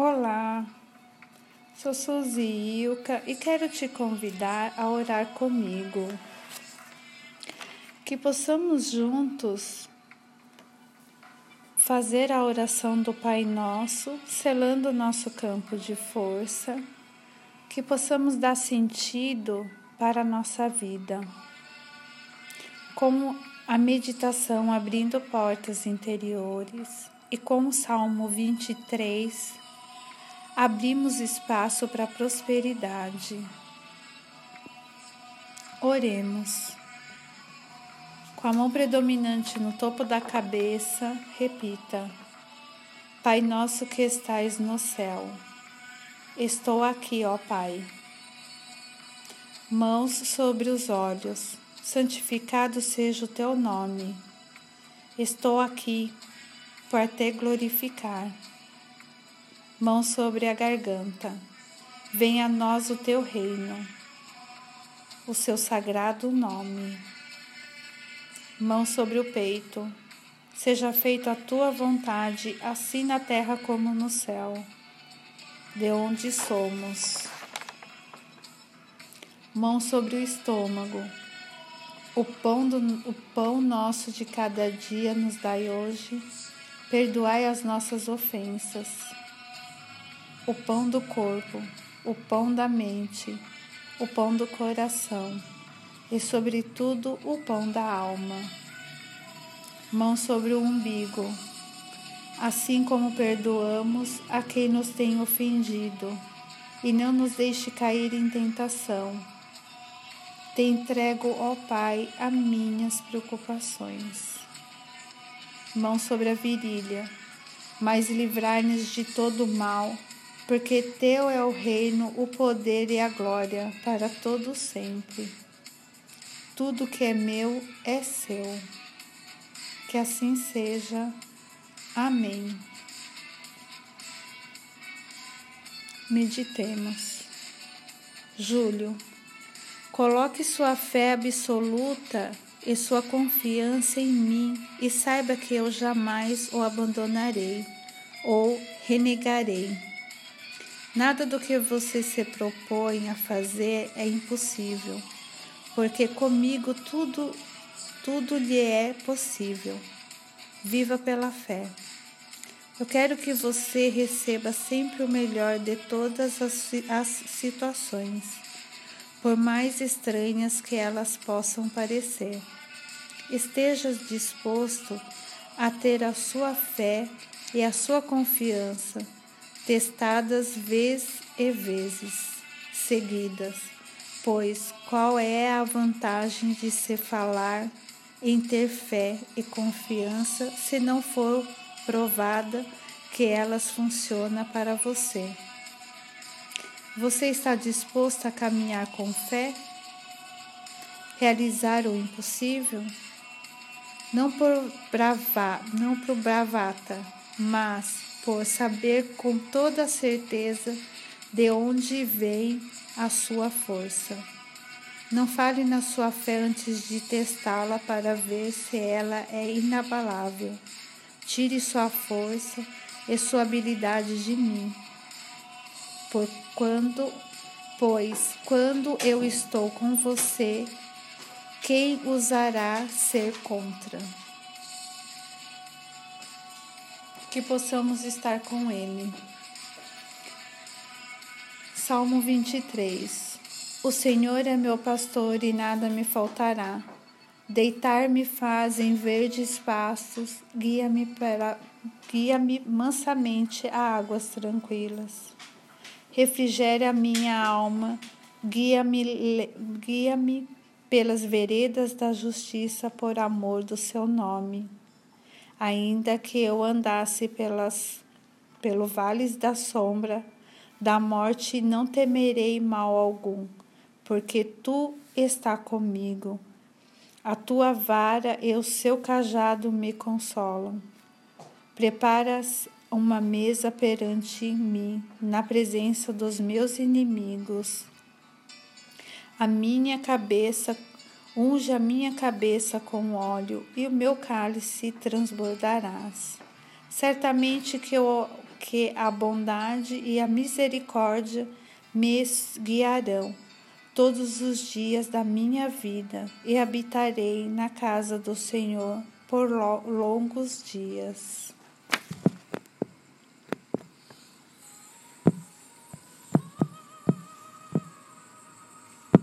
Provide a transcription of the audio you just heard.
Olá, sou Suzy Ilka e quero te convidar a orar comigo. Que possamos juntos fazer a oração do Pai Nosso, selando o nosso campo de força, que possamos dar sentido para a nossa vida. Como a meditação abrindo portas interiores e com o Salmo 23 abrimos espaço para a prosperidade. Oremos. Com a mão predominante no topo da cabeça, repita: Pai nosso que estais no céu, estou aqui, ó Pai. Mãos sobre os olhos, santificado seja o teu nome. Estou aqui para te glorificar mão sobre a garganta. Venha a nós o teu reino, o seu sagrado nome. Mão sobre o peito. Seja feita a tua vontade, assim na terra como no céu, de onde somos. Mão sobre o estômago. O pão, do, o pão nosso de cada dia nos dai hoje. Perdoai as nossas ofensas o pão do corpo, o pão da mente, o pão do coração e, sobretudo, o pão da alma. Mão sobre o umbigo, assim como perdoamos a quem nos tem ofendido, e não nos deixe cair em tentação. Te entrego, ó Pai, as minhas preocupações. Mão sobre a virilha, mas livrar-nos de todo mal porque teu é o reino, o poder e a glória para todo sempre. Tudo que é meu é seu. Que assim seja. Amém. Meditemos. Júlio, coloque sua fé absoluta e sua confiança em mim e saiba que eu jamais o abandonarei ou renegarei. Nada do que você se propõe a fazer é impossível, porque comigo tudo tudo lhe é possível. Viva pela fé. Eu quero que você receba sempre o melhor de todas as, as situações, por mais estranhas que elas possam parecer. Esteja disposto a ter a sua fé e a sua confiança testadas vez e vezes seguidas, pois qual é a vantagem de se falar em ter fé e confiança se não for provada que elas funcionam para você? Você está disposto a caminhar com fé? Realizar o impossível? Não por, brava, não por bravata, mas por saber com toda certeza de onde vem a sua força. Não fale na sua fé antes de testá-la para ver se ela é inabalável. Tire sua força e sua habilidade de mim. Por quando, pois quando eu estou com você, quem usará ser contra? Que possamos estar com Ele. Salmo 23 O Senhor é meu pastor e nada me faltará. Deitar-me faz em verdes pastos, guia-me para guia-me mansamente a águas tranquilas. Refrigere a minha alma, guia-me guia-me pelas veredas da justiça por amor do seu nome. Ainda que eu andasse pelas, pelo vales da sombra da morte, não temerei mal algum, porque tu está comigo. A tua vara e o seu cajado me consolam. Preparas uma mesa perante mim, na presença dos meus inimigos. A minha cabeça Unge a minha cabeça com óleo e o meu cálice transbordarás. Certamente que eu que a bondade e a misericórdia me guiarão todos os dias da minha vida e habitarei na casa do Senhor por longos dias.